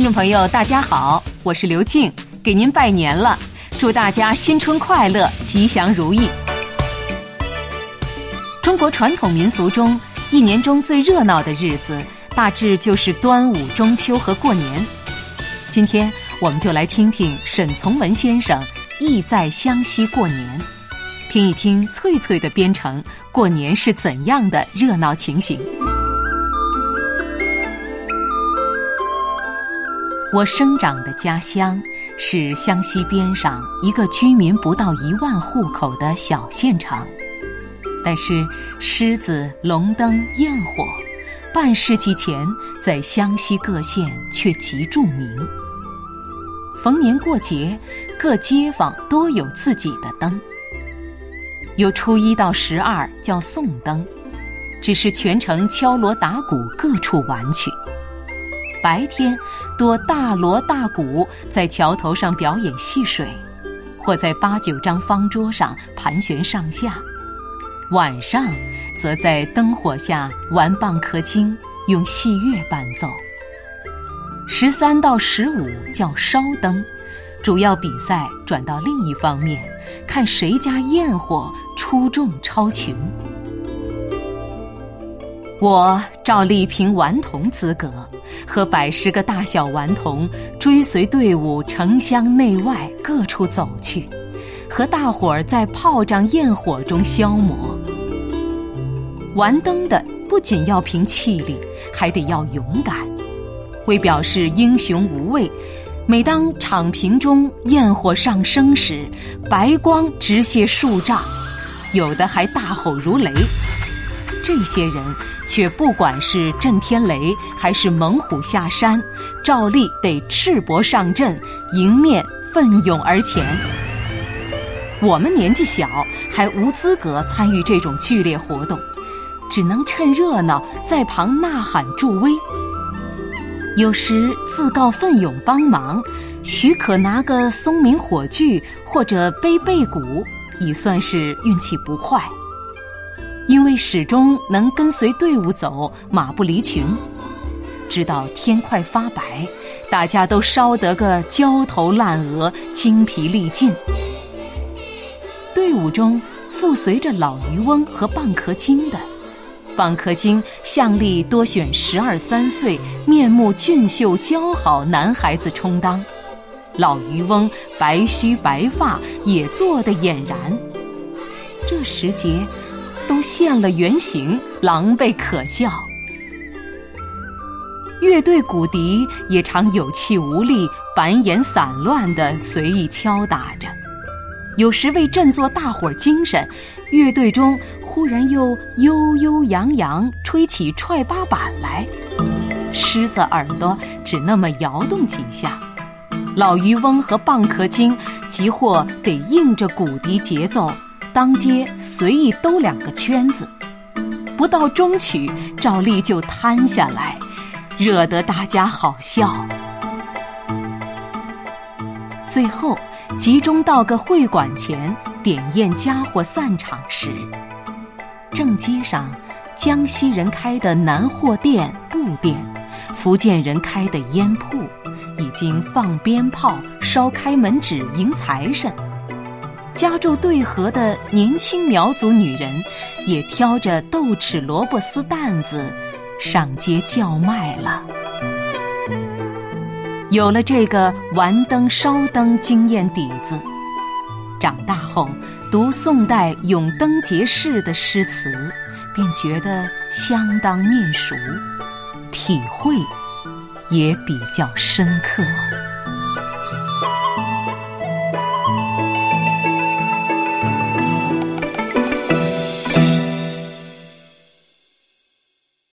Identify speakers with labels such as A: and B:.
A: 听众朋友，大家好，我是刘静，给您拜年了，祝大家新春快乐，吉祥如意。中国传统民俗中，一年中最热闹的日子，大致就是端午、中秋和过年。今天，我们就来听听沈从文先生意在湘西过年，听一听翠翠的编程过年是怎样的热闹情形。我生长的家乡是湘西边上一个居民不到一万户口的小县城，但是狮子、龙灯、焰火，半世纪前在湘西各县却极著名。逢年过节，各街坊都有自己的灯，由初一到十二叫送灯，只是全城敲锣打鼓，各处玩去。白天。多大锣大鼓在桥头上表演戏水，或在八九张方桌上盘旋上下；晚上，则在灯火下玩蚌壳精，用戏乐伴奏。十三到十五叫烧灯，主要比赛转到另一方面，看谁家焰火出众超群。我照例凭顽童资格。和百十个大小顽童追随队伍，城乡内外各处走去，和大伙儿在炮仗焰火中消磨。玩灯的不仅要凭气力，还得要勇敢。为表示英雄无畏，每当场坪中焰火上升时，白光直泻数丈，有的还大吼如雷。这些人。却不管是震天雷还是猛虎下山，照例得赤膊上阵，迎面奋勇而前。我们年纪小，还无资格参与这种剧烈活动，只能趁热闹在旁呐喊助威。有时自告奋勇帮忙，许可拿个松明火炬或者背背鼓，已算是运气不坏。因为始终能跟随队伍走，马不离群，直到天快发白，大家都烧得个焦头烂额、精疲力尽。队伍中附随着老渔翁和蚌壳精的，蚌壳精向例多选十二三岁、面目俊秀姣好男孩子充当，老渔翁白须白发，也做得俨然。这时节。都现了原形，狼狈可笑。乐队鼓笛也常有气无力、板眼散乱地随意敲打着。有时为振作大伙精神，乐队中忽然又悠悠扬扬吹起踹八板来，狮子耳朵只那么摇动几下，老渔翁和蚌壳精即或得应着鼓笛节奏。当街随意兜两个圈子，不到中曲，照例就瘫下来，惹得大家好笑。最后集中到个会馆前点验家伙散场时，正街上江西人开的南货店、布店，福建人开的烟铺，已经放鞭炮、烧开门纸迎财神。家住对河的年轻苗族女人，也挑着豆豉萝卜丝担子上街叫卖了。有了这个玩灯烧灯经验底子，长大后读宋代《咏灯节事》的诗词，便觉得相当面熟，体会也比较深刻。